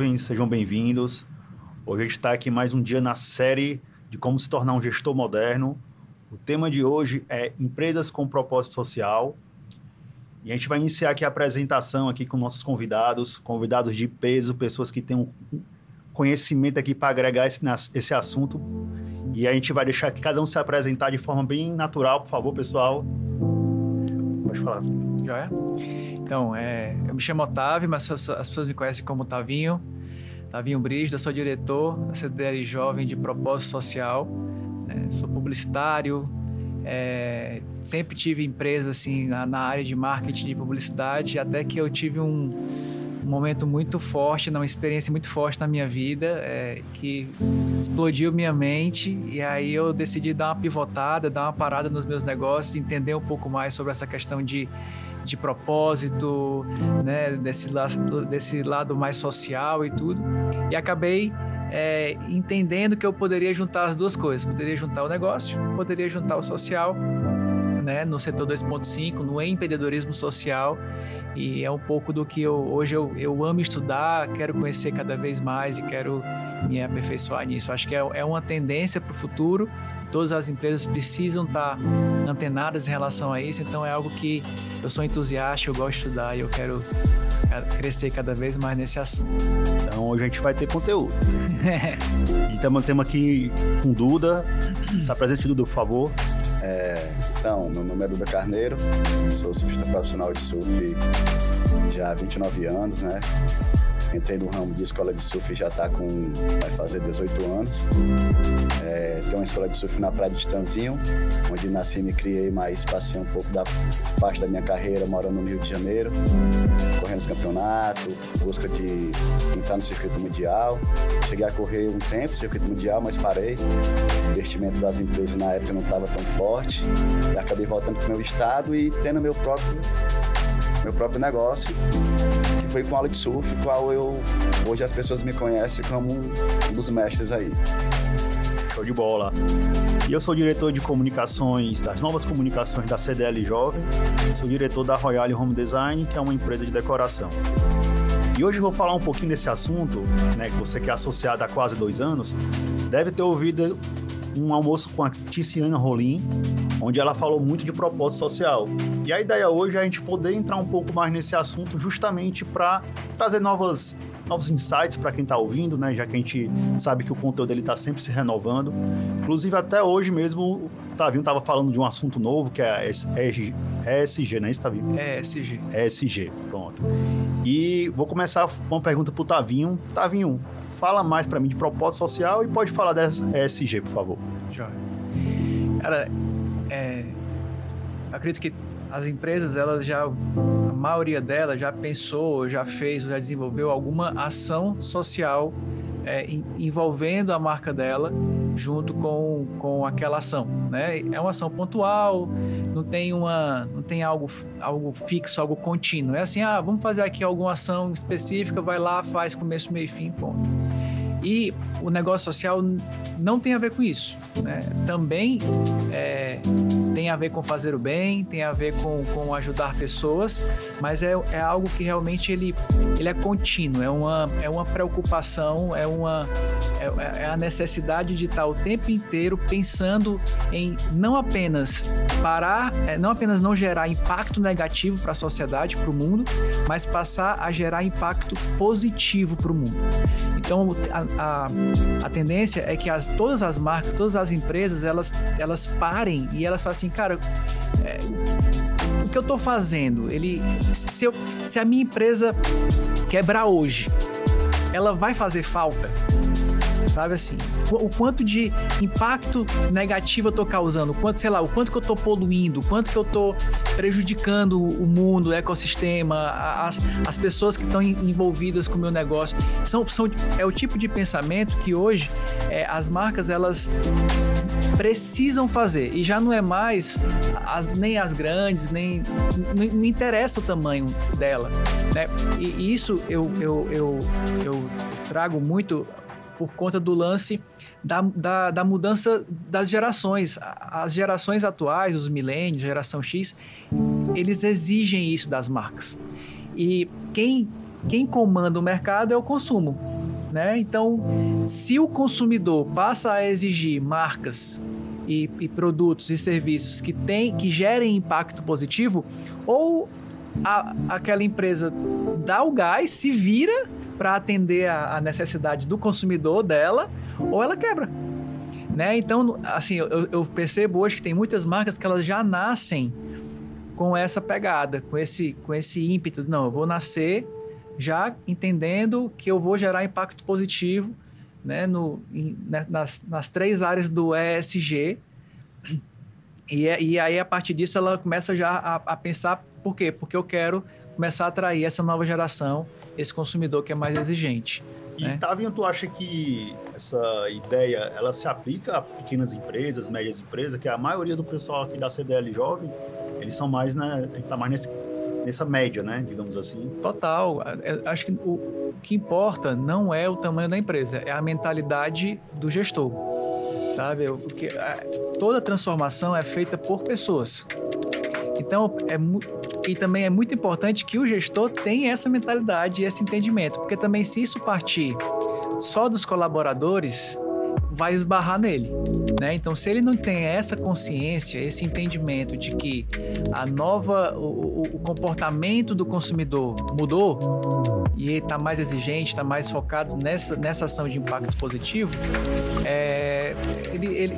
Sejam bem-vindos. Hoje a gente está aqui mais um dia na série de como se tornar um gestor moderno. O tema de hoje é empresas com propósito social. E a gente vai iniciar aqui a apresentação aqui com nossos convidados, convidados de peso, pessoas que têm um conhecimento aqui para agregar esse, esse assunto. E a gente vai deixar que cada um se apresentar de forma bem natural, por favor, pessoal. Pode falar. Já é? Então, é, eu me chamo Otávio, mas as pessoas me conhecem como Tavinho. Tavinho Brígida, sou diretor da CDL Jovem de Propósito Social. Né? Sou publicitário, é, sempre tive empresa assim na, na, área de marketing de publicidade, até que eu tive um, um momento muito forte, uma experiência muito forte na minha vida, é, que explodiu minha mente e aí eu decidi dar uma pivotada, dar uma parada nos meus negócios, entender um pouco mais sobre essa questão de de propósito, né, desse, lado, desse lado mais social e tudo. E acabei é, entendendo que eu poderia juntar as duas coisas. Poderia juntar o negócio, poderia juntar o social, né, no setor 2.5, no empreendedorismo social. E é um pouco do que eu, hoje eu, eu amo estudar, quero conhecer cada vez mais e quero me aperfeiçoar nisso. Acho que é, é uma tendência para o futuro todas as empresas precisam estar antenadas em relação a isso, então é algo que eu sou entusiasta, eu gosto de estudar e eu quero crescer cada vez mais nesse assunto. Então hoje a gente vai ter conteúdo. e estamos aqui com Duda. Se apresente, Duda, por favor. É, então, meu nome é Duda Carneiro, sou surfista profissional de surf já há 29 anos, né? Entrei no ramo de escola de surf já está com. vai fazer 18 anos. É, tem uma escola de surf na Praia de Tanzinho, onde nasci e me criei, mas passei um pouco da parte da minha carreira morando no Rio de Janeiro, correndo os campeonatos, busca de entrar no circuito mundial. Cheguei a correr um tempo, circuito mundial, mas parei. O investimento das empresas na época não estava tão forte. E acabei voltando para o meu estado e tendo meu próprio, meu próprio negócio foi com aula de surf, qual eu hoje as pessoas me conhecem como um dos mestres aí. Show de bola. E eu sou diretor de comunicações, das novas comunicações da CDL Jovem. Sou diretor da Royale Home Design, que é uma empresa de decoração. E hoje eu vou falar um pouquinho desse assunto, né, que você que é associado há quase dois anos, deve ter ouvido um almoço com a Ticiana Rolim, onde ela falou muito de propósito social. E a ideia hoje é a gente poder entrar um pouco mais nesse assunto justamente para trazer novas novos insights para quem está ouvindo, né? Já que a gente sabe que o conteúdo ele está sempre se renovando. Inclusive até hoje mesmo o Tavinho estava falando de um assunto novo que é ESG, ESG né? Isso, Tavinho? ESG. ESG, pronto. E vou começar com uma pergunta para o Tavinho. Tavinho, fala mais para mim de propósito social e pode falar dessa ESG, por favor. Já. Cara, é, acredito que as empresas, elas já, a maioria delas já pensou, já fez, já desenvolveu alguma ação social é, envolvendo a marca dela junto com, com aquela ação, né? É uma ação pontual, não tem uma, não tem algo, algo fixo, algo contínuo. É assim, ah, vamos fazer aqui alguma ação específica, vai lá, faz começo, meio, fim, ponto. E o negócio social não tem a ver com isso. Né? Também é, tem a ver com fazer o bem, tem a ver com, com ajudar pessoas, mas é, é algo que realmente ele, ele é contínuo, é uma, é uma preocupação, é, uma, é, é a necessidade de estar o tempo inteiro pensando em não apenas parar, é, não apenas não gerar impacto negativo para a sociedade, para o mundo, mas passar a gerar impacto positivo para o mundo. Então, a, a, a tendência é que as, todas as marcas, todas as empresas, elas, elas parem e elas falam assim, cara, é, o que eu estou fazendo? Ele, se, eu, se a minha empresa quebrar hoje, ela vai fazer falta? Sabe assim? O, quanto de impacto negativo eu tô causando, o quanto, sei lá, o quanto que eu tô poluindo, o quanto que eu tô prejudicando o mundo, o ecossistema, as, as pessoas que estão envolvidas com o meu negócio. São, são, é o tipo de pensamento que hoje é, as marcas elas precisam fazer e já não é mais as, nem as grandes, nem não, não interessa o tamanho dela, né? E isso eu, eu, eu, eu trago muito por conta do lance da, da, da, mudança das gerações. As gerações atuais, os milênios, geração X, eles exigem isso das marcas. E quem quem comanda o mercado é o consumo. Né? Então, se o consumidor passa a exigir marcas e, e, produtos e serviços que, tem, que gerem impacto positivo, ou a, aquela empresa dá o gás, se vira para atender a, a, necessidade do consumidor dela, ou ela quebra. Né? Então, assim, eu, eu percebo hoje que tem muitas marcas que elas já nascem com essa pegada, com esse, com esse ímpeto. Não, eu vou nascer já entendendo que eu vou gerar impacto positivo né, no, em, né, nas, nas três áreas do ESG. E, é, e aí, a partir disso, ela começa já a, a pensar por quê? Porque eu quero começar a atrair essa nova geração, esse consumidor que é mais exigente. E, né? Tavinho, tu acha que essa ideia, ela se aplica a pequenas empresas, médias empresas, que a maioria do pessoal aqui da CDL Jovem eles são mais, né? A gente tá mais nesse, nessa média, né? Digamos assim. Total. É, acho que o, o que importa não é o tamanho da empresa, é a mentalidade do gestor. Sabe? Porque toda transformação é feita por pessoas. Então, é e também é muito importante que o gestor tenha essa mentalidade e esse entendimento, porque também se isso partir só dos colaboradores, vai esbarrar nele. Né? Então, se ele não tem essa consciência, esse entendimento de que a nova, o, o comportamento do consumidor mudou e está mais exigente, está mais focado nessa, nessa ação de impacto positivo, é, ele, ele,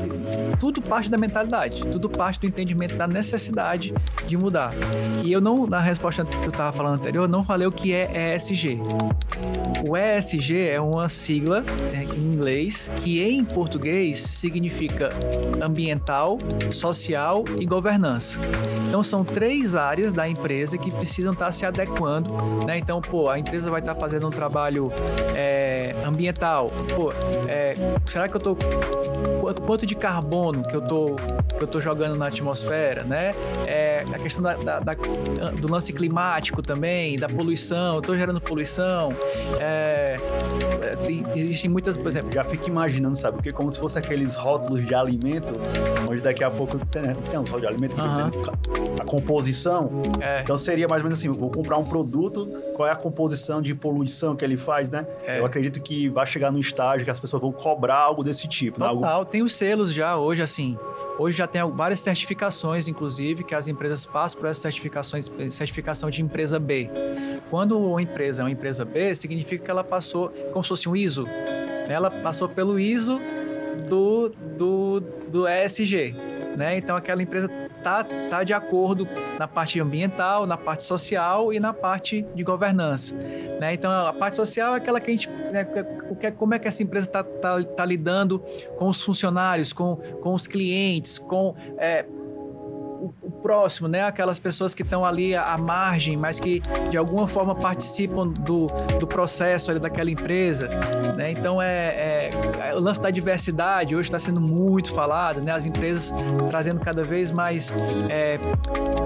tudo parte da mentalidade, tudo parte do entendimento da necessidade de mudar. E eu não, na resposta que eu estava falando anterior, não falei o que é ESG. O ESG é uma sigla né, em inglês que em português significa ambiental, social e governança. Então são três áreas da empresa que precisam estar se adequando, né? Então, pô, a empresa vai estar fazendo um trabalho é, ambiental. Pô, é, será que eu tô quanto de carbono que eu tô que eu tô jogando na atmosfera, né? É, a questão da, da, da, do lance climático também, da poluição. Eu tô gerando poluição. É, é existem muitas, por exemplo. Já fico imaginando, sabe? Porque como se fosse aqueles rótulos de alimento, onde daqui a pouco tem, né? tem uns rótulos de alimento uhum. a composição. É. Então seria mais ou menos assim: vou comprar um produto, qual é a composição de poluição que ele faz, né? É. Eu acredito que vai chegar num estágio que as pessoas vão cobrar algo desse tipo. Total, né? Algo... tem os selos já hoje, assim. Hoje já tem várias certificações, inclusive, que as empresas passam por essas certificações, certificação de empresa B. Quando uma empresa é uma empresa B, significa que ela passou como se fosse um ISO. Ela passou pelo ISO do, do, do ESG. Né? Então aquela empresa tá, tá de acordo na parte ambiental, na parte social e na parte de governança. Né? Então a parte social é aquela que a gente. Né, como é que essa empresa está tá, tá lidando com os funcionários, com, com os clientes, com. É, próximo, né? Aquelas pessoas que estão ali à, margem, mas que de alguma forma participam do, do processo ali daquela empresa, né? Então é, é, é o lance da diversidade hoje está sendo muito falado, né? As empresas trazendo cada vez mais é,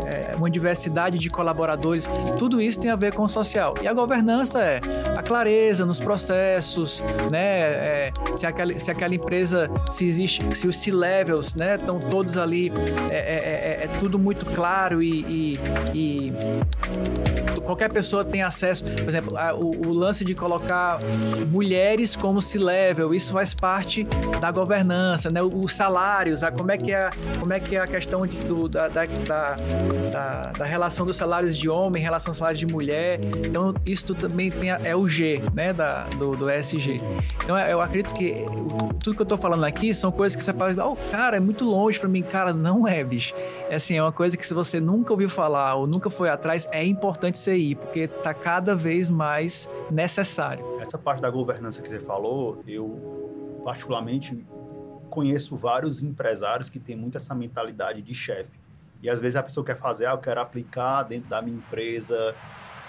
é, uma diversidade de colaboradores. Tudo isso tem a ver com o social. E a governança é a clareza nos processos, né? É, se, aquela, se aquela empresa, se existe, se os C-levels, né? Estão todos ali é, é é tudo muito claro e, e, e qualquer pessoa tem acesso. Por exemplo, a, o, o, lance de colocar mulheres como C-level, isso faz parte da governança, né? Os salários, a, como é que é, como é que é a questão de, do, da, da, da, da, relação dos salários de homem em relação aos salários de mulher. Então, isso também tem a, é o G, né? Da, do, do ESG. Então, eu acredito que tudo que eu tô falando aqui são coisas que você fala, oh, cara, é muito longe para mim. Cara, não é, bicho. É assim, é uma coisa que se você nunca ouviu falar ou nunca foi atrás, é importante você ir, porque está cada vez mais necessário. Essa parte da governança que você falou, eu particularmente conheço vários empresários que têm muito essa mentalidade de chefe. E às vezes a pessoa quer fazer, ah, eu quero aplicar dentro da minha empresa,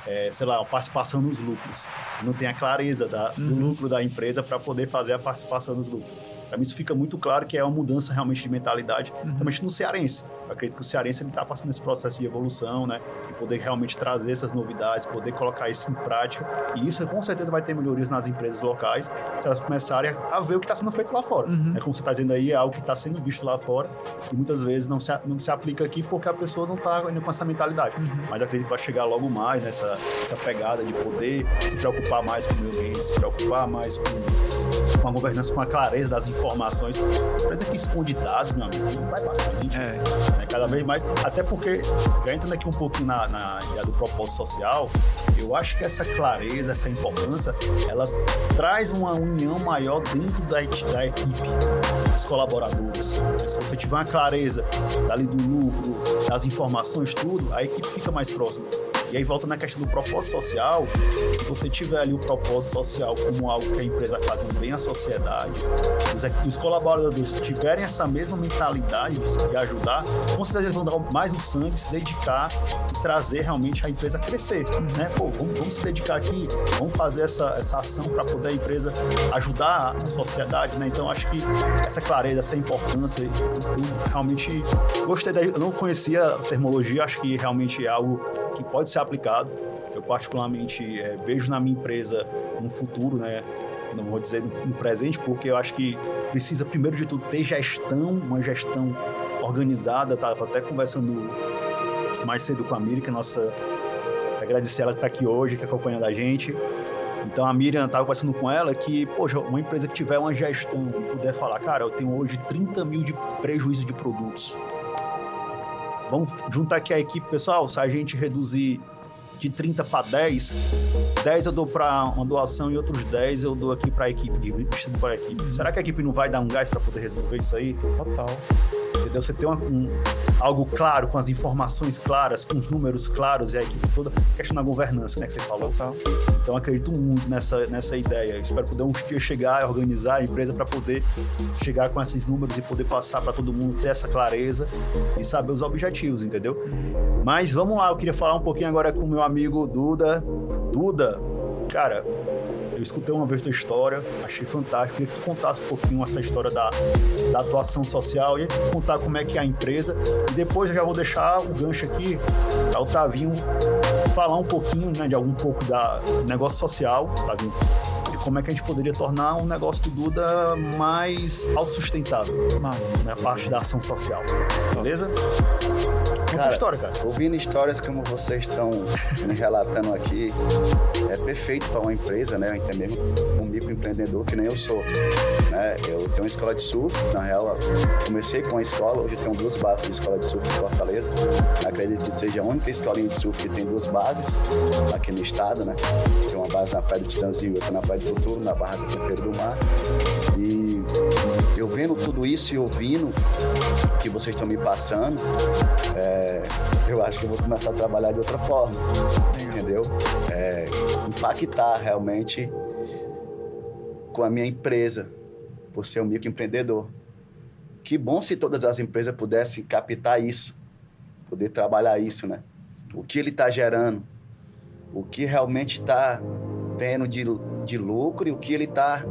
é, sei lá, a participação nos lucros. Não tem a clareza da, do uhum. lucro da empresa para poder fazer a participação nos lucros. Para mim isso fica muito claro que é uma mudança realmente de mentalidade, uhum. realmente no cearense. Eu acredito que o cearense está passando esse processo de evolução, né? E poder realmente trazer essas novidades, poder colocar isso em prática. E isso com certeza vai ter melhorias nas empresas locais, se elas começarem a ver o que está sendo feito lá fora. Uhum. É como você está dizendo aí, é algo que está sendo visto lá fora e muitas vezes não se, não se aplica aqui porque a pessoa não está indo com essa mentalidade. Uhum. Mas acredito que vai chegar logo mais nessa essa pegada de poder se preocupar mais com o meio ambiente, se preocupar mais com, com a governança, com a clareza das informações. Empresa que esconde dados, meu amigo, não vai passar a gente. É né? Cada vez mais, até porque, já entrando aqui um pouquinho na, na ideia do propósito social, eu acho que essa clareza, essa importância, ela traz uma união maior dentro da, da equipe, dos colaboradores. Se você tiver uma clareza dali do lucro, das informações, tudo, a equipe fica mais próxima. E aí volta na questão do propósito social. Se você tiver ali o propósito social como algo que a empresa fazendo bem à sociedade, os, colaboradores tiverem essa mesma mentalidade de ajudar, com certeza eles vão dar mais o sangue, se dedicar e trazer realmente a empresa a crescer. Né? Pô, vamos, vamos se dedicar aqui, vamos fazer essa, essa ação para poder a empresa ajudar a sociedade. Né? Então, acho que essa clareza, essa importância, eu, eu realmente gostei da. Eu não conhecia a termologia, acho que realmente é algo que pode ser aplicado. Eu particularmente é, vejo na minha empresa um futuro, né? Não vou dizer no presente, porque eu acho que precisa primeiro de tudo ter gestão, uma gestão organizada. Estava até conversando mais cedo com a Miriam, que é nossa agradecer ela que está aqui hoje, que acompanha a gente. Então a Miriam estava conversando com ela que, poxa, uma empresa que tiver uma gestão puder falar, cara, eu tenho hoje 30 mil de prejuízo de produtos. Vamos juntar aqui a equipe, pessoal. Se a gente reduzir de 30 para 10, 10 eu dou para uma doação e outros 10 eu dou aqui para a equipe, a equipe. Será que a equipe não vai dar um gás para poder resolver isso aí? Total entendeu? Você ter uma, um, algo claro, com as informações claras, com os números claros e a equipe toda, questão da governança, né, que você falou. Total. Então, acredito muito nessa, nessa ideia. espero poder um dia chegar e organizar a empresa para poder chegar com esses números e poder passar para todo mundo ter essa clareza e saber os objetivos, entendeu? Mas vamos lá, eu queria falar um pouquinho agora com o meu amigo Duda. Duda, cara, eu escutei uma vez tua história, achei fantástico. Queria que tu contasse um pouquinho essa história da, da atuação social e contar como é que é a empresa. E depois eu já vou deixar o gancho aqui para o Tavinho falar um pouquinho né, de algum pouco da negócio social, Tavinho como é que a gente poderia tornar um negócio do Duda mais autossustentável. Mas, né, a parte da ação social. Beleza? Conta história, cara. Ouvindo histórias como vocês estão me relatando aqui, é perfeito para uma empresa, né? Até mesmo um microempreendedor que nem eu sou. Né? Eu tenho uma escola de surf, na real, comecei com a escola, hoje tenho duas bases de escola de surf em Fortaleza. Acredito que seja a única escolinha de surf que tem duas bases aqui no estado, né? Tem uma base na Praia do Titãzinho e outra na Praia do Futuro, na Barra do Tempero do Mar. E eu vendo tudo isso e ouvindo que vocês estão me passando, é, eu acho que eu vou começar a trabalhar de outra forma, entendeu? É, impactar realmente com a minha empresa, por ser um microempreendedor. Que bom se todas as empresas pudessem captar isso, poder trabalhar isso, né? O que ele está gerando, o que realmente está tendo de, de lucro e o que ele está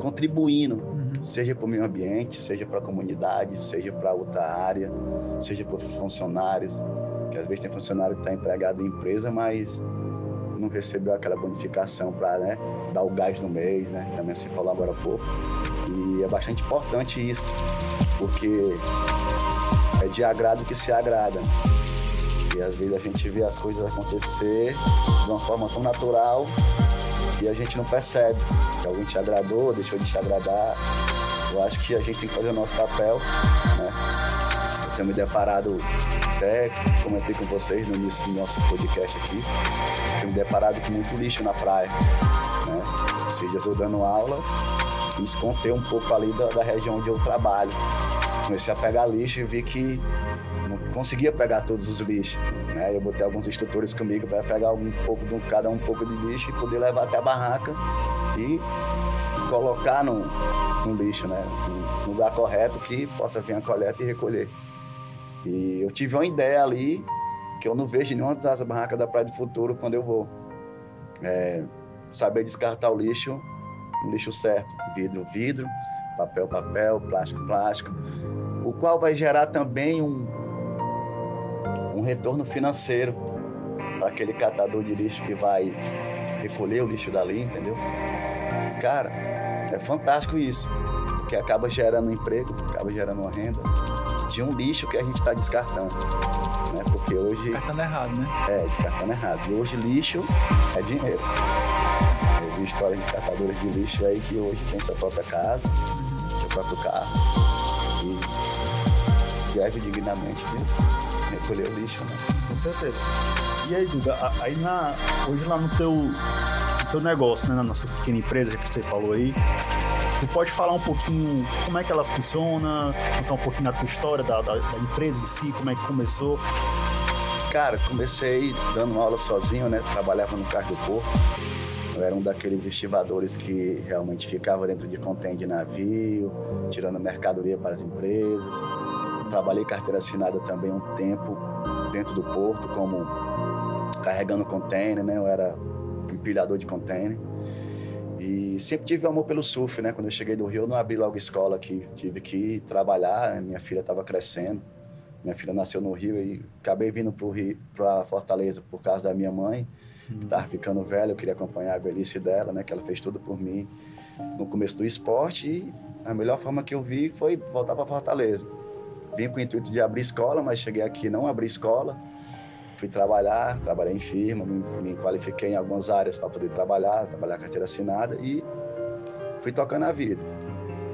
contribuindo, uhum. seja para o meio ambiente, seja para a comunidade, seja para outra área, seja para funcionários, que às vezes tem funcionário que está empregado em empresa, mas não recebeu aquela bonificação para né, dar o gás no mês, né? Também se falou agora há pouco. E é bastante importante isso, porque é de agrado que se agrada. E às vezes a gente vê as coisas acontecer de uma forma tão natural e a gente não percebe que alguém te agradou, deixou de te agradar. Eu acho que a gente tem que fazer o nosso papel, né? Eu tenho me deparado, até comentei com vocês no início do nosso podcast aqui, tenho me deparado com muito lixo na praia, né? Dias eu dando aula, me escontei um pouco ali da, da região onde eu trabalho. Comecei a pegar lixo e vi que não conseguia pegar todos os lixos. Né? Eu botei alguns instrutores comigo para pegar um pouco de cada um pouco de lixo e poder levar até a barraca e colocar no, no lixo, né? no lugar correto que possa vir a coleta e recolher. E eu tive uma ideia ali que eu não vejo nenhuma das barracas da Praia do Futuro quando eu vou. É, saber descartar o lixo, no lixo certo, vidro, vidro, papel, papel, plástico, plástico, o qual vai gerar também um, um retorno financeiro para aquele catador de lixo que vai recolher o lixo dali, entendeu? Cara, é fantástico isso, porque acaba gerando emprego, acaba gerando uma renda de um lixo que a gente está descartando. Né? Porque hoje. Descartando errado, né? É, descartando errado. E hoje lixo é dinheiro. Eu vi histórias de catadores de lixo aí que hoje tem sua própria casa, seu próprio carro. E vive dignamente de recolher o lixo, né? Com certeza. E aí, Duda, aí na, hoje lá no teu, no teu negócio, né, na nossa pequena empresa que você falou aí, Tu pode falar um pouquinho como é que ela funciona, contar um pouquinho da tua história, da, da, da empresa em si, como é que começou? Cara, comecei dando aula sozinho, né? Trabalhava no carro do porto. Eu era um daqueles estivadores que realmente ficava dentro de contém de navio, tirando mercadoria para as empresas. Trabalhei carteira assinada também um tempo dentro do porto, como carregando container, né? Eu era empilhador de container. E sempre tive amor pelo surf, né? Quando eu cheguei do Rio, eu não abri logo escola aqui. Tive que trabalhar, né? minha filha estava crescendo. Minha filha nasceu no Rio e acabei vindo para Fortaleza por causa da minha mãe, que estava uhum. ficando velha. Eu queria acompanhar a velhice dela, né? Que ela fez tudo por mim no começo do esporte. E a melhor forma que eu vi foi voltar para Fortaleza. Vim com o intuito de abrir escola, mas cheguei aqui não abri escola fui trabalhar, trabalhei em firma, me, me qualifiquei em algumas áreas para poder trabalhar, trabalhar carteira assinada e fui tocando a vida.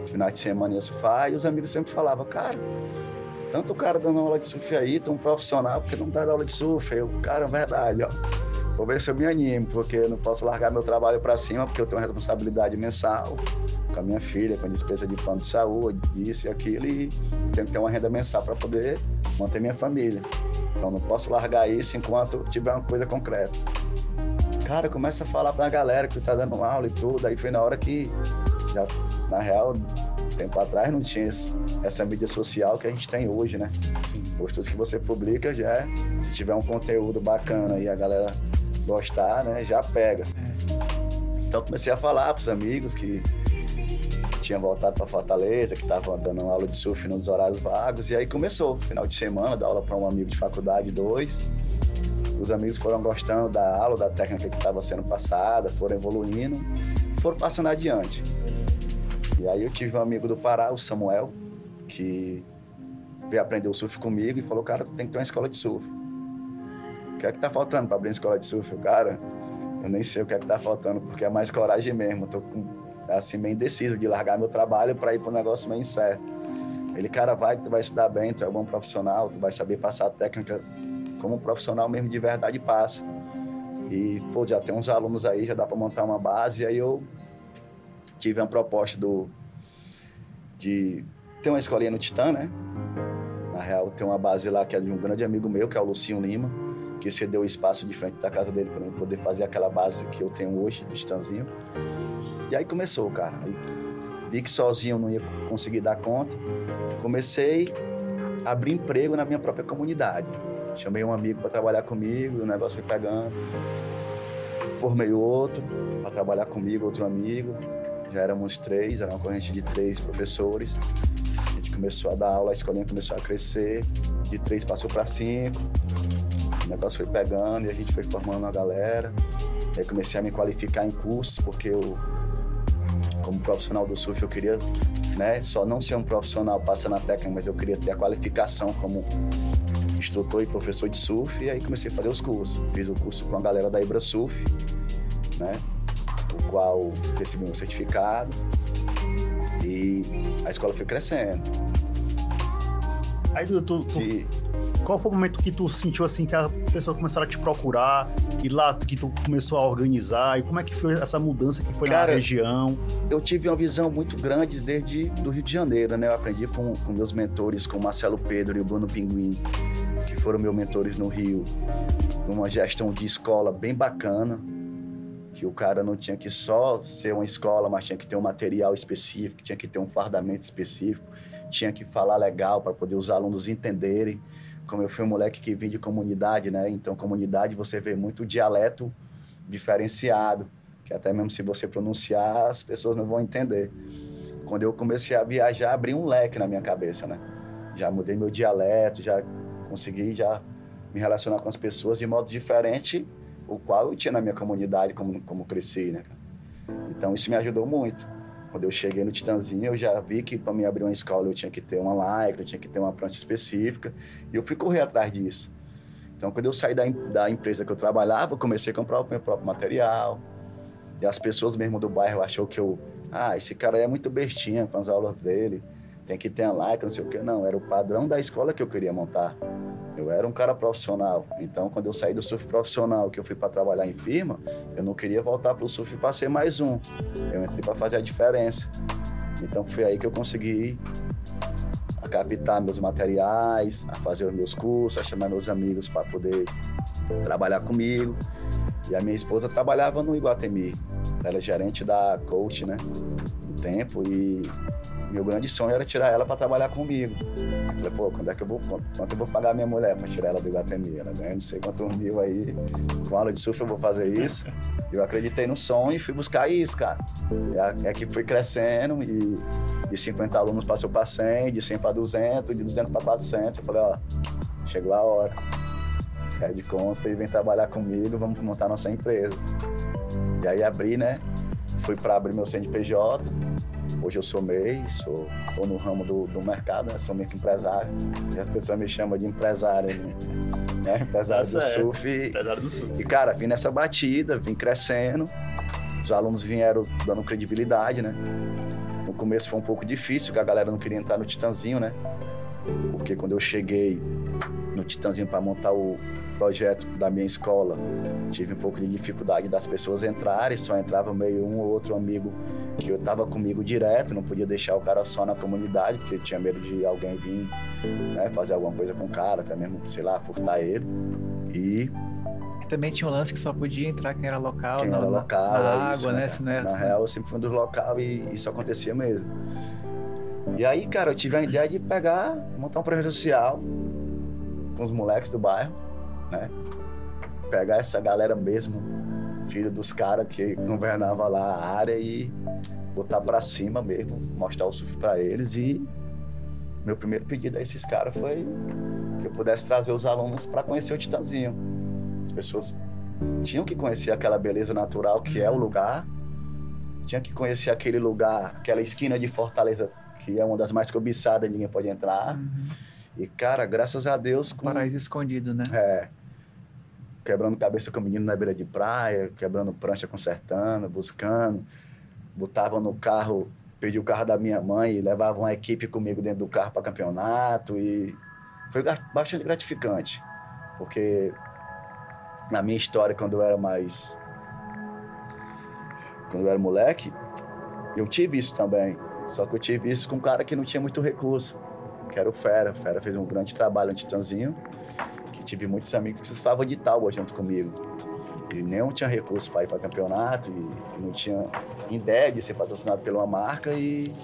Esse final de semana ia surfar e os amigos sempre falavam, cara, tanto o cara dando aula de surf aí, tão profissional, porque não dá aula de surf. Eu, cara, é verdade, ó. Vou ver se eu me animo, porque eu não posso largar meu trabalho para cima, porque eu tenho uma responsabilidade mensal com a minha filha, com a despesa de plano de saúde, isso e aquilo, e tenho que ter uma renda mensal para poder manter minha família. Então não posso largar isso enquanto tiver uma coisa concreta. Cara, começa a falar pra galera que tá dando aula e tudo. Aí foi na hora que, já, na real, tempo atrás não tinha essa mídia social que a gente tem hoje, né? Sim. Hoje tudo que você publica já é, se tiver um conteúdo bacana e a galera gostar, né, já pega. É. Então comecei a falar pros amigos que tinha voltado para Fortaleza, que estava dando aula de surf nos horários vagos. E aí começou, final de semana, dar aula para um amigo de faculdade, dois. Os amigos foram gostando da aula, da técnica que estava sendo passada, foram evoluindo, foram passando adiante. E aí eu tive um amigo do Pará, o Samuel, que veio aprender o surf comigo e falou, cara, tu tem que ter uma escola de surf. O que é que tá faltando para abrir uma escola de surf? Cara, eu nem sei o que é que tá faltando, porque é mais coragem mesmo. Eu tô com assim, meio indeciso de largar meu trabalho para ir um negócio meio incerto. Ele, cara, vai que tu vai se dar bem, tu é um bom profissional, tu vai saber passar a técnica como um profissional mesmo de verdade passa. E, pô, já tem uns alunos aí, já dá para montar uma base. E aí eu tive uma proposta do, de ter uma escolinha no Titã, né? Na real, tem uma base lá que é de um grande amigo meu, que é o Lucinho Lima, que cedeu o espaço de frente da casa dele para eu poder fazer aquela base que eu tenho hoje, do Titãzinho. E aí começou, cara. Aí vi que sozinho eu não ia conseguir dar conta. Comecei a abrir emprego na minha própria comunidade. Chamei um amigo para trabalhar comigo, o negócio foi pegando. Formei outro para trabalhar comigo, outro amigo. Já éramos três, era uma corrente de três professores. A gente começou a dar aula, a escolinha começou a crescer. De três passou para cinco. O negócio foi pegando e a gente foi formando uma galera. Aí comecei a me qualificar em cursos, porque eu como profissional do surf, eu queria né, só não ser um profissional passando a técnica, mas eu queria ter a qualificação como instrutor e professor de surf. E aí comecei a fazer os cursos. Fiz o curso com a galera da Ibra Surf, né, o qual recebi um certificado. E a escola foi crescendo. Aí tu, tu, tu de... qual foi o momento que tu sentiu assim que as pessoas começaram a te procurar e lá que tu começou a organizar e como é que foi essa mudança que foi Cara, na região? Eu tive uma visão muito grande desde do Rio de Janeiro, né? Eu aprendi com, com meus mentores, com o Marcelo Pedro e o Bruno Pinguim, que foram meus mentores no Rio, numa gestão de escola bem bacana, que o cara não tinha que só ser uma escola, mas tinha que ter um material específico, tinha que ter um fardamento específico tinha que falar legal para poder os alunos entenderem. Como eu fui um moleque que vim de comunidade, né? Então, comunidade você vê muito dialeto diferenciado, que até mesmo se você pronunciar, as pessoas não vão entender. quando eu comecei a viajar, abri um leque na minha cabeça, né? Já mudei meu dialeto, já consegui já me relacionar com as pessoas de modo diferente, o qual eu tinha na minha comunidade como, como cresci, né? Então isso me ajudou muito. Quando eu cheguei no Titanzinho, eu já vi que para me abrir uma escola eu tinha que ter uma lycra, eu tinha que ter uma prancha específica, e eu fui correr atrás disso. Então, quando eu saí da, da empresa que eu trabalhava, eu comecei a comprar o meu próprio material. E as pessoas mesmo do bairro achou que eu, ah, esse cara é muito bestinha com as aulas dele, tem que ter a like, não sei o quê. Não, era o padrão da escola que eu queria montar. Eu era um cara profissional. Então, quando eu saí do surf profissional, que eu fui para trabalhar em firma, eu não queria voltar para o surf para ser mais um. Eu entrei para fazer a diferença. Então, foi aí que eu consegui a captar meus materiais, a fazer os meus cursos, a chamar meus amigos para poder trabalhar comigo. E a minha esposa trabalhava no Iguatemi. Ela é gerente da coach, né? Um tempo e meu grande sonho era tirar ela para trabalhar comigo. Eu falei, pô, quando é que eu vou, quanto eu vou pagar minha mulher para tirar ela do Iguatemi? Ela não sei quantos mil aí, com aula de surf eu vou fazer isso. Eu acreditei no sonho e fui buscar isso, cara. É, é que fui crescendo e de 50 alunos passou para 100, de 100 para 200, de 200 para 400. Eu falei, ó, chegou a hora. Cai de conta e vem trabalhar comigo, vamos montar nossa empresa. E aí abri, né? Fui para abrir meu CNPJ. Hoje eu sou MEI, sou, tô no ramo do, do mercado, né? sou meio que empresário. E as pessoas me chamam de empresário, né? né? Empresário do surf. Empresário do surf. E, cara, vim nessa batida, vim crescendo. Os alunos vieram dando credibilidade, né? No começo foi um pouco difícil, que a galera não queria entrar no Titanzinho, né? Porque quando eu cheguei no Titanzinho para montar o, projeto da minha escola, tive um pouco de dificuldade das pessoas entrarem, só entrava meio um ou outro amigo que eu tava comigo direto, não podia deixar o cara só na comunidade, porque tinha medo de alguém vir né, fazer alguma coisa com o cara, até mesmo, sei lá, furtar ele. E também tinha um lance que só podia entrar quem era local, quem na, era local, na, é água, isso, né? Se não era, Na não- real, eu sempre fui um dos local e isso acontecia mesmo. E aí, cara, eu tive a ideia de pegar, montar um projeto social com os moleques do bairro, né? Pegar essa galera mesmo, filho dos caras que governava lá a área e botar pra cima mesmo, mostrar o surf pra eles e meu primeiro pedido a esses caras foi que eu pudesse trazer os alunos para conhecer o Titanzinho. As pessoas tinham que conhecer aquela beleza natural que é o lugar, tinha que conhecer aquele lugar, aquela esquina de Fortaleza que é uma das mais cobiçadas, ninguém pode entrar. Uhum. E cara, graças a Deus, com, Paraíso escondido, né? é, quebrando cabeça com o menino na beira de praia, quebrando prancha, consertando, buscando, botava no carro, pedi o carro da minha mãe e levava uma equipe comigo dentro do carro para campeonato e foi bastante gratificante, porque na minha história quando eu era mais quando eu era moleque, eu tive isso também, só que eu tive isso com um cara que não tinha muito recurso, que era o Fera. O Fera fez um grande trabalho no Titanzinho, que tive muitos amigos que estavam de Talba junto comigo. E nenhum tinha recurso para ir para campeonato e não tinha ideia de ser patrocinado por uma marca e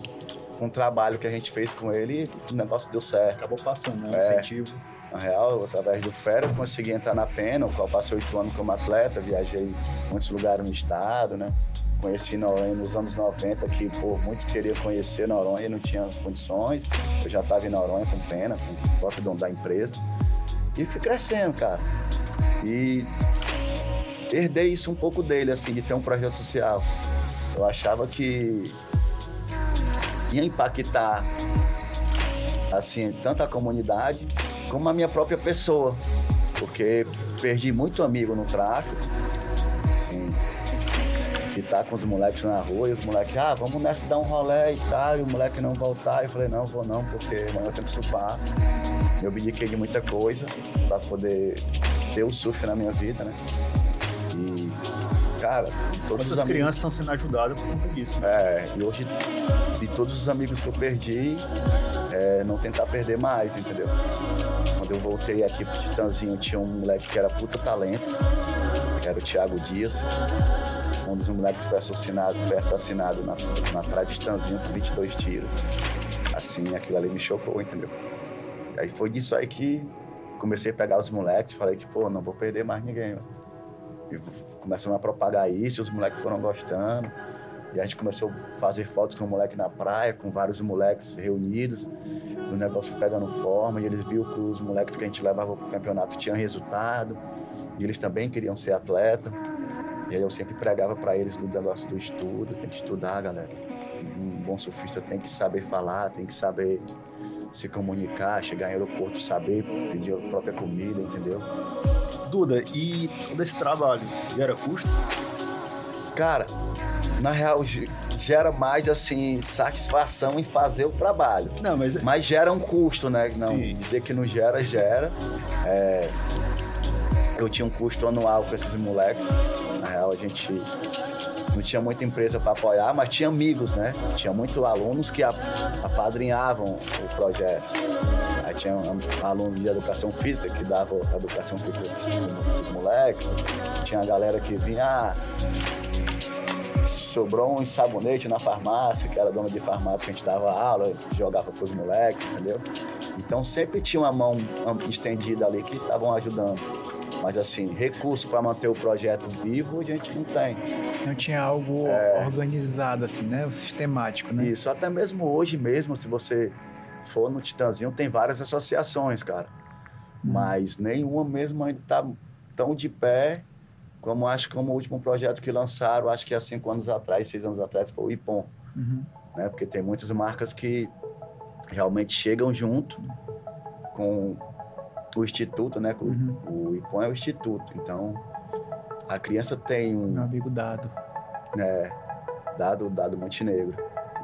com o trabalho que a gente fez com ele, o negócio deu certo. Acabou passando, né? É. incentivo. Na real, através do Fera, eu consegui entrar na Pena, o qual passei oito anos como atleta, viajei em muitos lugares no estado, né? Conheci Noronha nos anos 90, que pô, muitos queriam conhecer Noronha e não tinham condições. Eu já estava em Noronha com Pena, com o próprio dono da empresa. E fui crescendo, cara. E herdei isso um pouco dele, assim, de ter um projeto social. Eu achava que ia impactar, assim, tanto a comunidade como a minha própria pessoa, porque perdi muito amigo no tráfico, assim, de estar com os moleques na rua e os moleques, ah, vamos nessa dar um rolê e tal, e o moleque não voltar. Eu falei, não, vou não, porque amanhã eu tenho que surfar. Eu abdiquei de muita coisa para poder ter o surf na minha vida, né? E, cara, todos os Quantas amigos... crianças estão sendo ajudadas por conta disso? né? É, e hoje, de todos os amigos que eu perdi, é, não tentar perder mais, entendeu? Quando eu voltei aqui pro Titanzinho, tinha um moleque que era puta talento, que era o Thiago Dias. Um dos moleques foi assassinado, foi assassinado na, na praia de Titanzinho com 22 tiros. Assim, aquilo ali me chocou, entendeu? Aí foi disso aí que comecei a pegar os moleques, falei que, pô, não vou perder mais ninguém. E começamos a propagar isso, os moleques foram gostando. E a gente começou a fazer fotos com o moleque na praia, com vários moleques reunidos. O negócio pegando forma e eles viram que os moleques que a gente levava para o campeonato tinham resultado. E eles também queriam ser atleta. E aí eu sempre pregava para eles do negócio do estudo, tem que estudar, galera. Um bom surfista tem que saber falar, tem que saber se comunicar, chegar em aeroporto, saber pedir a própria comida, entendeu? Duda, e todo esse trabalho gera custo? Cara, na real gera mais assim satisfação em fazer o trabalho. Não, mas mas gera um custo, né? Não Sim. dizer que não gera, gera. É, eu tinha um custo anual com esses moleques. Na real a gente não tinha muita empresa para apoiar, mas tinha amigos, né? Tinha muitos alunos que apadrinhavam o projeto. Aí tinha um aluno de educação física que dava educação física para os moleques. Tinha a galera que vinha, ah, sobrou um sabonete na farmácia, que era dona de farmácia que a gente dava aula, jogava para os moleques, entendeu? Então sempre tinha uma mão estendida ali que estavam ajudando. Mas assim, recurso para manter o projeto vivo a gente não tem. Não tinha algo organizado assim, né? O sistemático, né? Isso, até mesmo hoje mesmo, se você for no Titanzinho, tem várias associações, cara. Mas nenhuma mesmo ainda tá tão de pé como acho que como o último projeto que lançaram, acho que há cinco anos atrás, seis anos atrás, foi o IPOM. Uhum. Né? Porque tem muitas marcas que realmente chegam junto com o Instituto, né? Uhum. O IPOM é o Instituto. Então, a criança tem um, Meu amigo dado. né, dado dado Montenegro,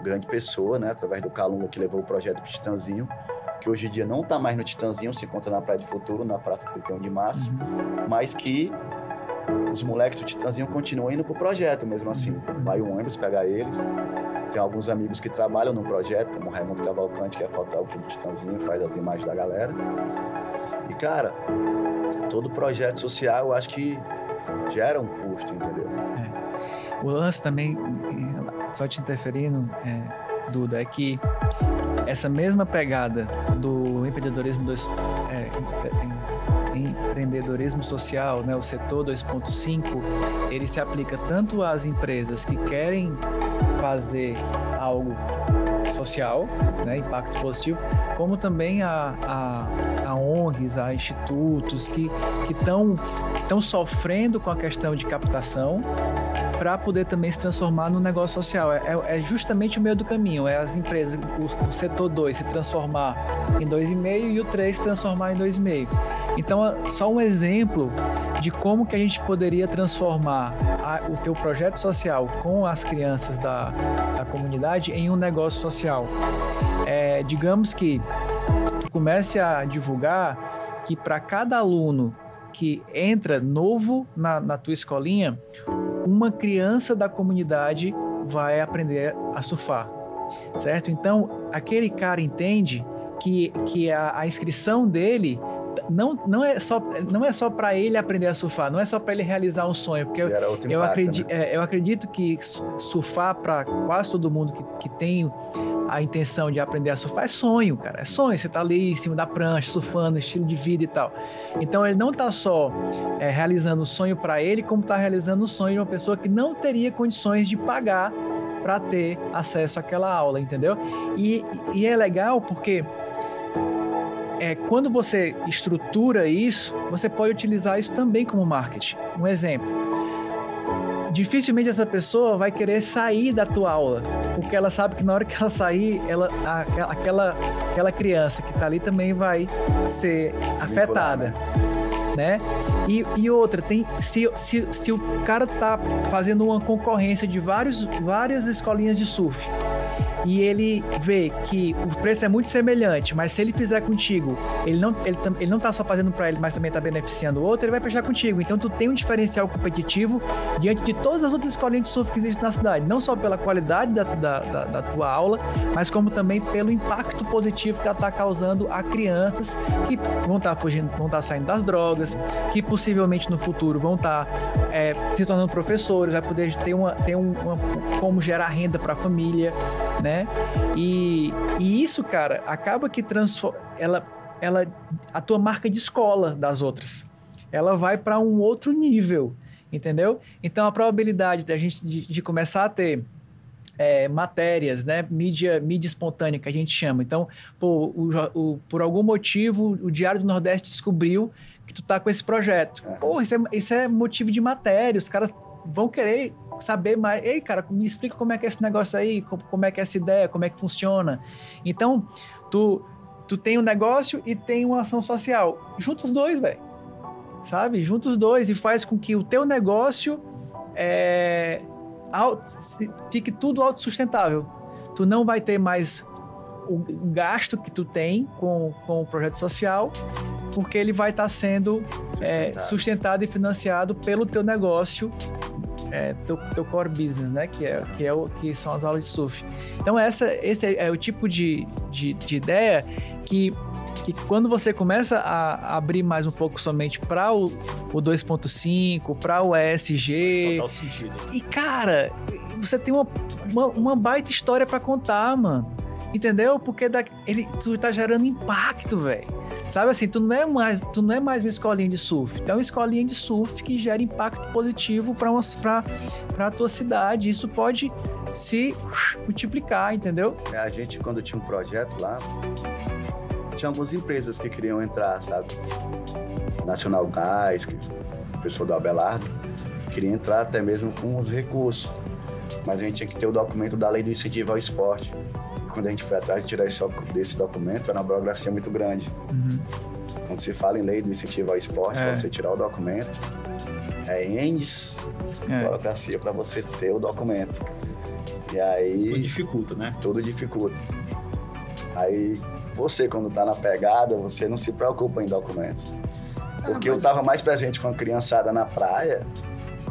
grande pessoa, né, através do Calunga que levou o projeto pro Titanzinho, que hoje em dia não está mais no Titanzinho, se encontra na Praia de Futuro, na Praça 31 de Março, Uhum. mas que os moleques do Titanzinho continuam indo pro projeto mesmo assim. Vai o ônibus pegar eles. Tem alguns amigos que trabalham no projeto, como o Raimundo Cavalcante, que é fotógrafo do Titanzinho, faz as imagens da galera. E cara, todo projeto social eu acho que gera um custo, entendeu? O lance também, só te interferindo, é, Duda, é que essa mesma pegada do empreendedorismo é, empre- em- empreendedorismo social, né, o setor 2.5, ele se aplica tanto às empresas que querem fazer algo social, né, impacto positivo, como também a, a, a ONGs, a institutos que estão estão sofrendo com a questão de captação para poder também se transformar no negócio social. É, é- é justamente o meio do caminho, é as empresas, o, o setor 2 se transformar em 2,5 e o 3 se transformar em 2,5. Então, é só um exemplo de como que a gente poderia transformar a- o teu projeto social com as crianças da, da comunidade em um negócio social. É, digamos que comece a divulgar que para cada aluno que entra novo na, na tua escolinha, uma criança da comunidade vai aprender a surfar, certo? Então, aquele cara entende que, que a, a inscrição dele não, não é só, não é só para ele aprender a surfar, não é só para ele realizar um sonho, porque eu, outro eu, impacto, acredito, né? é, eu acredito que su- surfar para quase todo mundo que, que tem a intenção de aprender a surfar é sonho, cara. É sonho. Você tá ali em cima da prancha, surfando, estilo de vida e tal. Então ele não tá só é, realizando o sonho para ele, como tá realizando o sonho de uma pessoa que não teria condições de pagar para ter acesso àquela aula, entendeu? E, e é legal porque é, quando você estrutura isso, você pode utilizar isso também como marketing. Um exemplo. Dificilmente essa pessoa vai querer sair da tua aula, porque ela sabe que na hora que ela sair, ela, a- aquela, aquela criança que está ali também vai ser afetada, né? E, e outra, tem, se, se, se o cara tá fazendo uma concorrência de vários, várias escolinhas de surf e ele vê que o preço é muito semelhante, mas se ele fizer contigo, ele não, ele, ele não tá só fazendo para ele, mas também tá beneficiando o outro, ele vai fechar contigo. Então tu tem um diferencial competitivo diante de todas as outras escolinhas de surf que existem na cidade, não só pela qualidade da, da, da, da tua aula, mas como também pelo impacto positivo que ela tá causando a crianças que vão estar fugindo, vão estar saindo das drogas, que possivelmente no futuro vão estar é, se tornando professores, vai poder ter uma, ter um, uma, como gerar renda para a família, né? E, e isso, cara, acaba que transforma, ela, ela, a tua marca de escola das outras, ela vai para um outro nível, entendeu? Então a probabilidade da gente de, de começar a ter é, matérias, né? Mídia, mídia espontânea que a gente chama. Então, pô, o, o, por algum motivo, o Diário do Nordeste descobriu que tu tá com esse projeto. É. Pô, isso é, isso é motivo de matéria. Os caras vão querer saber mais. Ei, cara, me explica como é que é esse negócio aí, como é que é essa ideia, como é que funciona. Então, tu, tu tem um negócio e tem uma ação social. Junta os dois, velho. Sabe? Junta os dois e faz com que o teu negócio é, fique tudo autossustentável. Tu não vai ter mais o gasto que tu tem com, com o projeto social, porque ele vai estar tá sendo sustentado. É, sustentado e financiado pelo teu negócio é, teu, teu core business, né? Que, é, que, é o, que são as aulas de surf. Então, essa, esse é, é o tipo de, de, de, ideia que, que quando você começa a abrir mais um pouco somente para o, o 2.5, para o ESG... Total sentido. E, cara, você tem uma, uma, uma baita história para contar, mano. Entendeu? Porque da, ele, tu tá gerando impacto, velho. Sabe assim, tu não é mais, tu não é mais uma escolinha de surf, tu é uma escolinha de surf que gera impacto positivo para para a tua cidade. Isso pode se multiplicar, entendeu? A gente quando tinha um projeto lá, tinha algumas empresas que queriam entrar, sabe? Nacional Gás, que, o pessoal do Abelardo, queria entrar até mesmo com os recursos. Mas a gente tinha que ter o documento da lei do incentivo ao esporte quando a gente foi atrás de tirar esse, desse documento, era uma burocracia muito grande. Uhum. Quando se fala em lei do incentivo ao esporte, é. você tirar o documento, é ENDES, é. burocracia para você ter o documento. E aí... Tudo dificulta, né? Tudo dificulta. Aí você, quando tá na pegada, você não se preocupa em documentos. Ah, Porque mas... eu tava mais presente com a criançada na praia,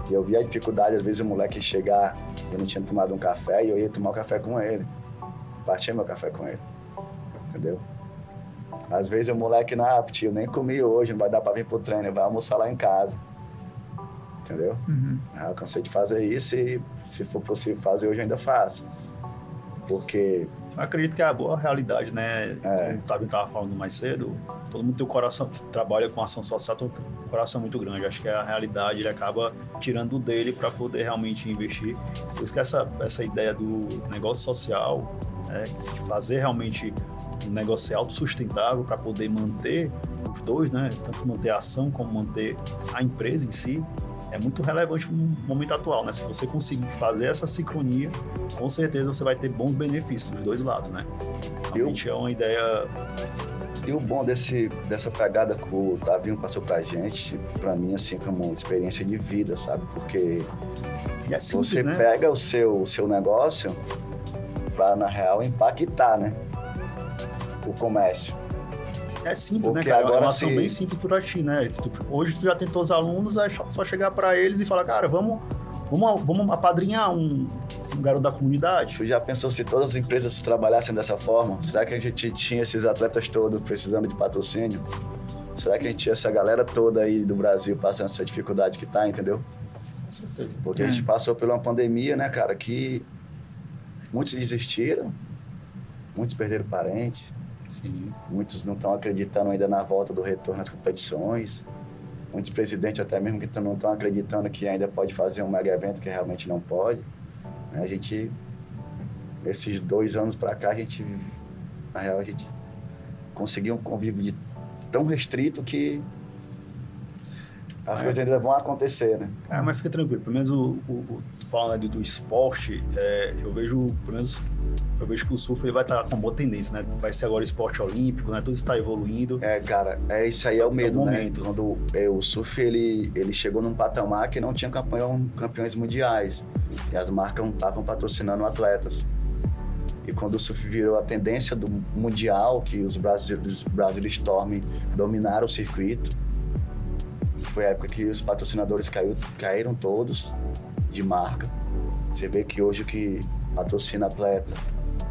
e eu via a dificuldade, às vezes, o moleque chegar, eu não tinha tomado um café, e eu ia tomar um café com ele partia meu café com ele. Entendeu? Às vezes o moleque, não, tio, nem comi hoje, não vai dar pra vir pro treino, vai almoçar lá em casa. Entendeu? Uhum. Eu cansei de fazer isso e se for possível fazer hoje, eu ainda faço. Porque eu acredito que é a boa realidade, né? É. Como o Tavinho estava falando mais cedo, todo mundo tem o coração, que trabalha com ação social, tem um coração muito grande. Acho que a realidade ele acaba tirando dele para poder realmente investir. Por isso que essa, essa ideia do negócio social de fazer realmente um negócio autossustentável para poder manter os dois, né, tanto manter a ação como manter a empresa em si, é muito relevante no momento atual, né? Se você conseguir fazer essa sincronia, com certeza você vai ter bons benefícios dos dois lados, né? Realmente Eu... é uma ideia e o bom desse, dessa pegada que o Tavinho passou pra gente, pra mim, assim, como uma experiência de vida, sabe? Porque é simples, você né? pega o seu, o seu negócio para, na real, impactar, né? O comércio. É simples, né, Porque né, cara? Agora é uma ação se... bem simples por ti, né? Hoje tu já tem todos os alunos, é só chegar para eles e falar, cara, vamos, vamos, vamos apadrinhar um, um garoto da comunidade. Tu já pensou se todas as empresas trabalhassem dessa forma? Será que a gente tinha esses atletas todos precisando de patrocínio? Será que a gente tinha essa galera toda aí do Brasil passando essa dificuldade que tá, entendeu? Com certeza. Porque é. a gente passou por uma pandemia, né, cara, que Muitos desistiram, muitos perderam parentes, Sim. muitos não estão acreditando ainda na volta do retorno às competições. Muitos presidentes até mesmo que não estão acreditando que ainda pode fazer um mega evento que realmente não pode. A gente, esses dois anos para cá, a gente, na real, a gente conseguiu um convívio de, tão restrito que as é. coisas ainda vão acontecer, né? É, mas fica tranquilo. Pelo menos o, o, o né, do, esporte, é, eu vejo, pelo menos, eu vejo que o surf ele vai estar tá com boa tendência, né? Vai ser agora esporte olímpico, né? Tudo está evoluindo. É, cara, é isso aí é o medo, é né? Quando é, o surf ele, ele chegou num patamar que não tinha campeão, campeões mundiais e as marcas não estavam patrocinando atletas. E quando o surf virou a tendência do mundial, que os brasileiros, Brasil Storm dominaram o circuito, foi a época que os patrocinadores caiu, caíram todos de marca. Você vê que hoje o que patrocina atleta,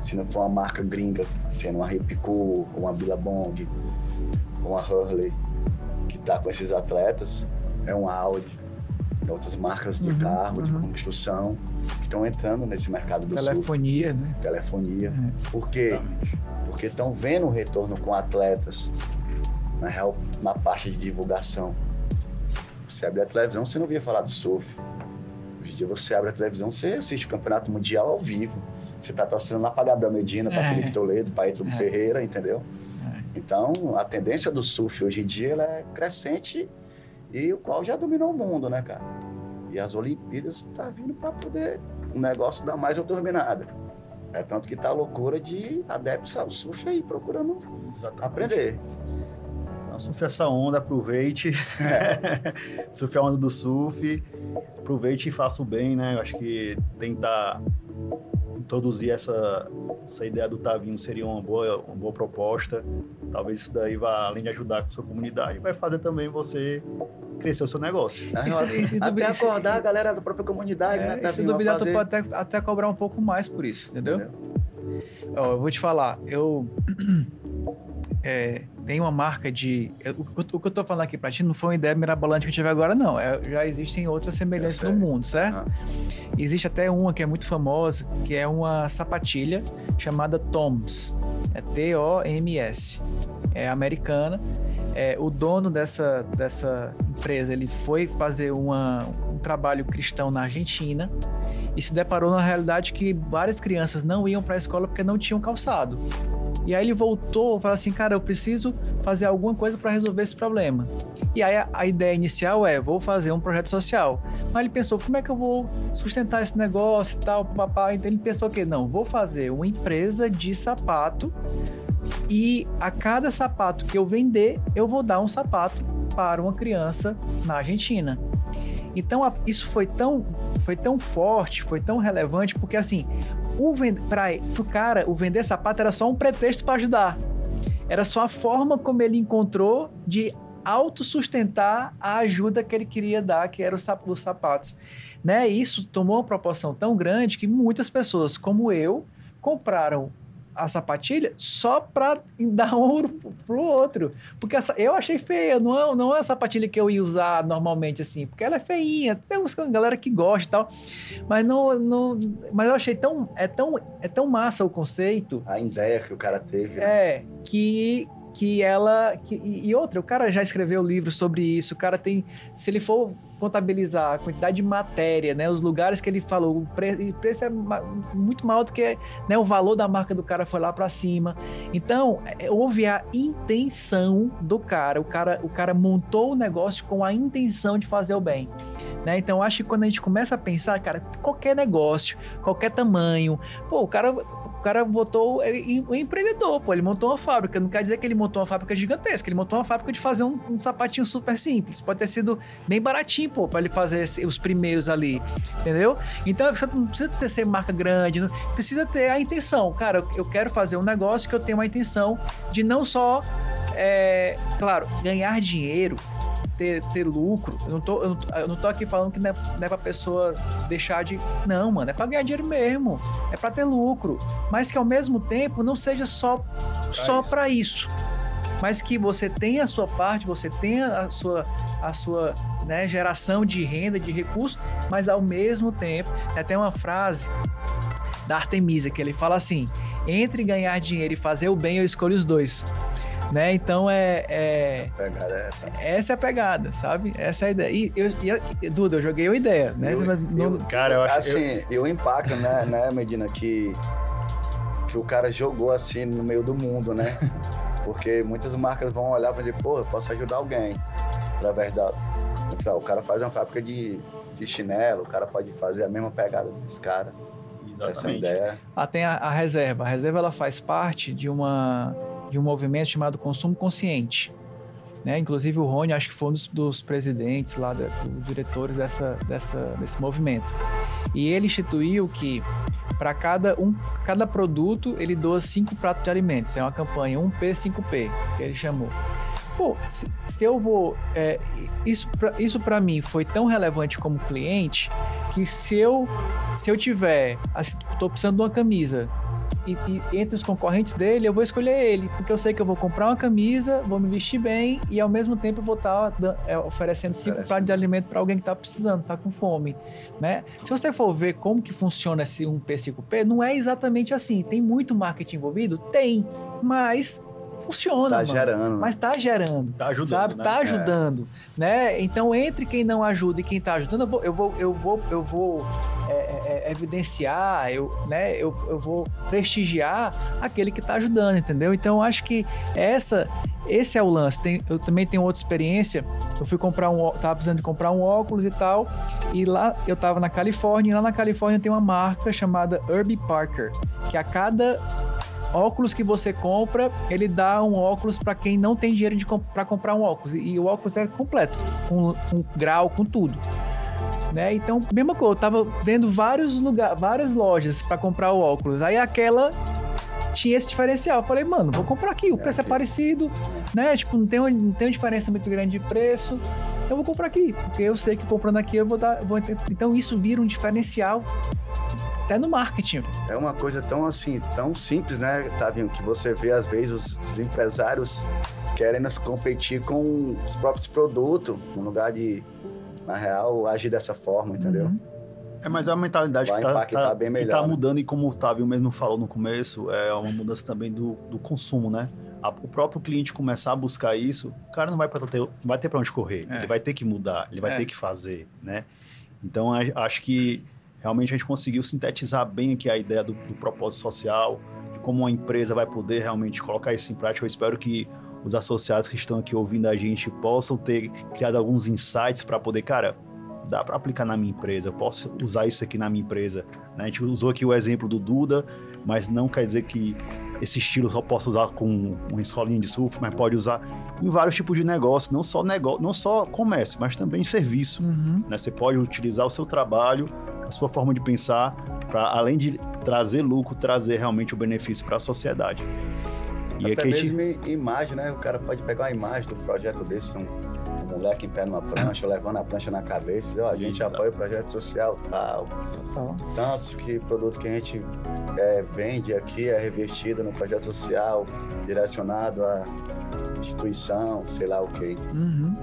se não for uma marca gringa, sendo uma Repicu, uma Billabong, uma Hurley, que está com esses atletas, é um Audi, outras marcas de uhum, carro, uhum. de construção, que estão entrando nesse mercado do Telefonia, né? Telefonia. É. Por quê? Porque estão vendo o retorno com atletas, na real, na parte de divulgação. Você abrir a televisão, você não via falar do surf. Hoje em dia você abre a televisão, você assiste o campeonato mundial ao vivo. Você tá torcendo lá para Gabriel Medina, para É. Felipe Toledo, para Ítalo É. Ferreira, entendeu? É. Então, a tendência do surf hoje em dia ela é crescente e o qual já dominou o mundo, né, cara? E as Olimpíadas tá vindo para poder o negócio dar mais uma turbinada. É tanto que tá a loucura de adeptos ao surf aí procurando Exatamente. aprender. Surfe essa onda, aproveite. surfe a onda do surf. Aproveite e faça o bem, né? Eu acho que tentar introduzir essa, essa ideia do Tavinho seria uma boa, uma boa proposta. Talvez isso daí vá, além de ajudar com a sua comunidade, vai fazer também você crescer o seu negócio. Na Isso- isso- até isso- acordar a galera da própria comunidade, né? É, Tá e se duvidar, tu pode até, até cobrar um pouco mais por isso, entendeu? Ó, eu vou te falar, eu é, tenho uma marca de. o, que eu- tô falando aqui pra ti não foi uma ideia mirabolante que eu tive agora, não. É, já existem outras semelhanças Eu no mundo, certo? Ah. Existe até uma que é muito famosa, que é uma sapatilha chamada Toms. É T-O-M-S. É americana. É, o dono dessa, dessa empresa ele foi fazer uma- um trabalho cristão na Argentina e se deparou na realidade que várias crianças não iam para a escola porque não tinham calçado. E aí ele voltou e falou assim, cara, eu preciso fazer alguma coisa para resolver esse problema. E aí a, a ideia inicial é, vou fazer um projeto social. Mas ele pensou, como é que eu vou sustentar esse negócio e tal, papá. Então ele pensou que não, vou fazer uma empresa de sapato e a cada sapato que eu vender, eu vou dar um sapato para uma criança na Argentina. Então isso foi tão, foi tão forte, foi tão relevante, porque assim, o para o cara, o vender sapato era só um pretexto para ajudar. Era só a forma como ele encontrou de autossustentar a ajuda que ele queria dar, que era os sapatos. Né? Isso tomou uma proporção tão grande que muitas pessoas, como eu, compraram a sapatilha só para dar um ouro pro outro. Porque essa, eu achei feia, não é, não é a sapatilha que eu ia usar normalmente assim, porque ela é feinha, tem uns galera que gosta e tal, mas não, não mas eu achei tão é tão é tão massa o conceito A ideia que o cara teve. né? é, que, que ela. Que, e outra, o cara já escreveu livro sobre isso. O cara tem. Se ele for contabilizar a quantidade de matéria, né? Os lugares que ele falou, o preço, o preço é muito maior do que né, o valor da marca do cara foi lá para cima. Então, é, houve a intenção do cara. O cara, o cara montou o negócio com a intenção de fazer o bem. Né? Então, acho que quando a gente começa a pensar, cara, qualquer negócio, qualquer tamanho, pô, o cara, cara botou um empreendedor, pô, ele montou uma fábrica. Não quer dizer que ele montou uma fábrica gigantesca, ele montou uma fábrica de fazer um, um sapatinho super simples. Pode ter sido bem baratinho, pô, para ele fazer os primeiros ali, entendeu? Então, você não precisa ter, ser marca grande, não, precisa ter a intenção. Cara, eu quero fazer um negócio que eu tenho uma intenção de não só, é, claro, ganhar dinheiro, ter, ter lucro. Eu não, tô, eu, não, tô- eu não tô aqui falando que não é, não é pra pessoa deixar de. Não, mano, é pra ganhar dinheiro mesmo. É pra ter lucro. Mas que ao mesmo tempo não seja só, só isso. pra isso. Mas que você tenha a sua parte, você tenha a sua, a sua né, geração de renda, de recursos, mas ao mesmo tempo. Tem até uma frase da Artemisa que ele fala assim: entre ganhar dinheiro e fazer o bem, eu escolho os dois. Né? Então é, é- Pegada é essa. essa é a pegada, sabe? Essa é a ideia. E, eu, e, Duda, eu joguei uma ideia, né? Eu- Mas não- Cara, eu acho Assim, e o impacto, né, né, Medina, que, que o cara jogou assim no meio do mundo, né? Porque muitas marcas vão olhar para dizer, pô, eu posso ajudar alguém através da. Então, o cara faz uma fábrica de, de chinelo, o cara pode fazer a mesma pegada desse cara. Essa é a Exatamente. ideia. Ah, tem a, a reserva. A reserva ela faz parte de, uma, de um movimento chamado consumo consciente. Né? Inclusive o Rony, acho que foi um dos, dos presidentes lá, dos diretores dessa, dessa, desse movimento. E ele instituiu que para cada, um, cada produto ele doa cinco pratos de alimentos. É uma campanha 1P, 5P, que ele chamou. Pô, se, se eu vou. é, isso pra, isso para mim foi tão relevante como cliente que se eu, se eu tiver. assim, tô precisando de uma camisa. E, e entre os concorrentes dele, eu vou escolher ele, porque eu sei que eu vou comprar uma camisa, vou me vestir bem e ao mesmo tempo eu vou estar oferecendo cinco Oferecendo. pratos de alimento para alguém que está precisando, está com fome, né? Se você for ver como que funciona esse 1P, 5P, não é exatamente assim. Tem muito marketing envolvido? Tem, mas funciona, Tá mano. gerando. Mas tá gerando. Tá ajudando, sabe? né? Tá É. ajudando, né? Então, entre quem não ajuda e quem tá ajudando, eu vou, eu vou, eu vou, eu vou é, é, é, evidenciar, eu, né? Eu, eu vou prestigiar aquele que tá ajudando, entendeu? Então, eu acho que essa, esse é o lance. Tem- eu também tenho outra experiência. Eu fui comprar um, tava precisando de comprar um óculos e tal, e lá eu tava na Califórnia, e lá na Califórnia tem uma marca chamada Herbie Parker, que a cada óculos que você compra, ele dá um óculos para quem não tem dinheiro de para comprar um óculos. E o óculos é completo, com, com grau, com tudo. Né? Então, mesma coisa, eu tava vendo vários lugares, várias lojas para comprar o óculos. Aí aquela tinha esse diferencial. Eu falei, mano, vou comprar aqui, o É preço é parecido, né? Tipo, não tem, uma- não tem uma diferença muito grande de preço. Eu vou comprar aqui, porque eu sei que comprando aqui eu vou dar. Vou, então isso vira um diferencial até no marketing. É uma coisa tão assim, tão simples, né, Tavinho, que você vê às vezes os, os empresários querendo se competir com os próprios produtos, no lugar de, na real, agir dessa forma, entendeu? Uhum. É, mas é uma mentalidade Vai que tá, impactar tá- bem que melhor, tá né? mudando e como o Otávio mesmo falou no começo, é uma mudança também do, do consumo, né? A- o próprio cliente começar a buscar isso, o cara não vai, pra ter, não vai ter para onde correr, É. ele vai ter que mudar, ele vai É. ter que fazer, né? Então, acho que realmente a gente conseguiu sintetizar bem aqui a ideia do, do propósito social, de como uma empresa vai poder realmente colocar isso em prática. Eu espero que os associados que estão aqui ouvindo a gente possam ter criado alguns insights para poder, cara, dá para aplicar na minha empresa, eu posso usar isso aqui na minha empresa. né? A gente usou aqui o exemplo do Duda, mas não quer dizer que esse estilo só possa usar com uma escolinha de surf, mas pode usar em vários tipos de negócio, não só negócio, não só comércio, mas também serviço. Uhum. né? Você pode utilizar o seu trabalho, a sua forma de pensar, para além de trazer lucro, trazer realmente o benefício para a sociedade. E Até a gente mesmo em imagem, né? O cara pode pegar uma imagem do projeto desse, um, um moleque em pé numa prancha, levando a prancha na cabeça, e ó, a gente Exato. apoia o projeto social tal. Tá. Tantos que produtos que a gente é, vende aqui é revestido no projeto social, direcionado à instituição, sei lá o quê. Uhum.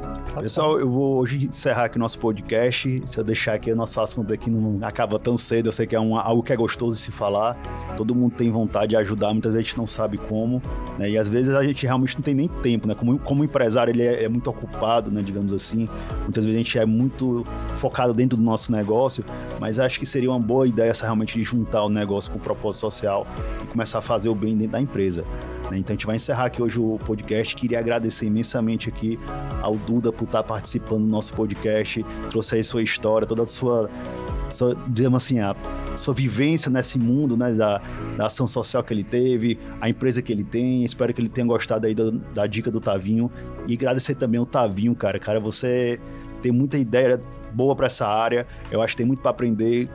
Pessoal, eu vou hoje encerrar aqui o nosso podcast. Se eu deixar aqui o nosso assunto aqui não acaba tão cedo, eu sei que é um, algo que é gostoso de se falar. Todo mundo tem vontade de ajudar, muitas vezes a gente não sabe como, né? E às vezes a gente realmente não tem nem tempo, né? Como, como empresário, ele é, é muito ocupado, né? Digamos assim. Muitas vezes a gente é muito focado dentro do nosso negócio, mas acho que seria uma boa ideia essa realmente de juntar o negócio com o propósito social e começar a fazer o bem dentro da empresa. né? Então a gente vai encerrar aqui hoje o podcast. Queria agradecer imensamente aqui ao Duda por estar participando do nosso podcast, trouxe aí sua história, toda a sua, sua digamos assim, a sua vivência nesse mundo, né, da, da ação social que ele teve, a empresa que ele tem. Espero que ele tenha gostado aí da, da dica do Tavinho e agradecer também ao Tavinho, cara. Cara, você tem muita ideia boa para essa área. Eu acho que tem muito para aprender.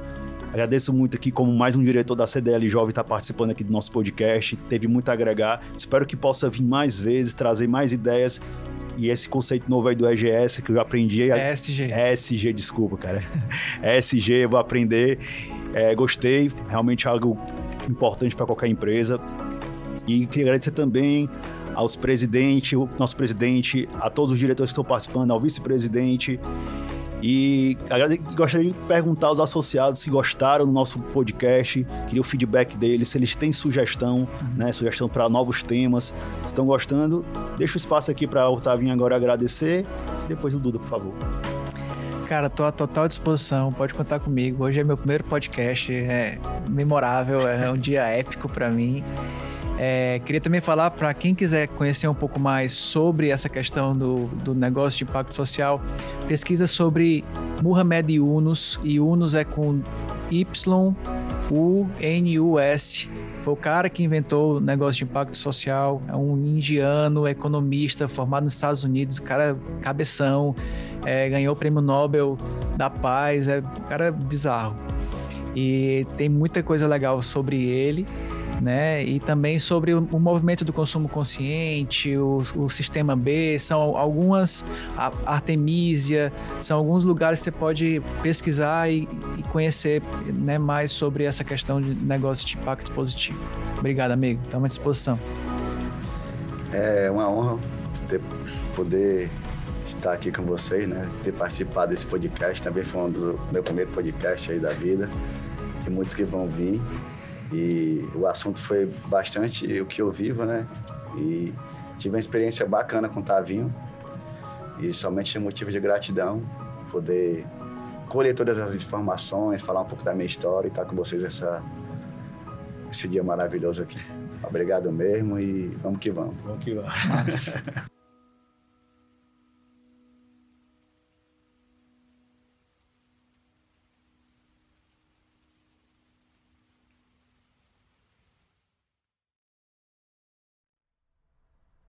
Agradeço muito aqui como mais um diretor da CDL Jovem está participando aqui do nosso podcast. Teve muito a agregar. Espero que possa vir mais vezes, trazer mais ideias. E esse conceito novo aí do EGS que eu aprendi. É ESG. ESG, desculpa, cara. ESG, eu vou aprender. É, gostei, realmente é algo importante para qualquer empresa. E queria agradecer também aos presidentes, o nosso presidente, a todos os diretores que estão participando, ao vice-presidente. E gostaria de perguntar aos associados se gostaram do nosso podcast, queria o feedback deles, se eles têm sugestão, né, sugestão para novos temas. Se estão gostando, deixa o espaço aqui para o Otavinho agora agradecer. E depois o Duda, por favor. Cara, tô à total disposição, pode contar comigo. Hoje é meu primeiro podcast, é memorável, é um dia épico para mim. É, queria também falar para quem quiser conhecer um pouco mais sobre essa questão do, do negócio de impacto social, pesquisa sobre Muhammad Yunus, e Yunus é com Y-U-N-U-S. Foi o cara que inventou o negócio de impacto social, é um indiano, economista, formado nos Estados Unidos, cara cabeção, é, ganhou o prêmio Nobel da Paz, é um cara bizarro. E tem muita coisa legal sobre ele, né? E também sobre o, movimento do consumo consciente, o, o sistema B, são algumas a Artemisia, são alguns lugares que você pode pesquisar e, e conhecer né, mais sobre essa questão de negócio de impacto positivo. Obrigado, amigo. Estamos à disposição. É uma honra ter, poder estar aqui com vocês, né? Ter participado desse podcast. Também foi um do meu primeiro podcast aí da vida. Tem muitos que vão vir. E o assunto foi bastante o que eu vivo, né? E tive uma experiência bacana com o Tavinho e somente é motivo de gratidão poder colher todas as informações, falar um pouco da minha história e estar com vocês essa, esse dia maravilhoso aqui. Obrigado mesmo e vamos que vamos. Vamos que vamos.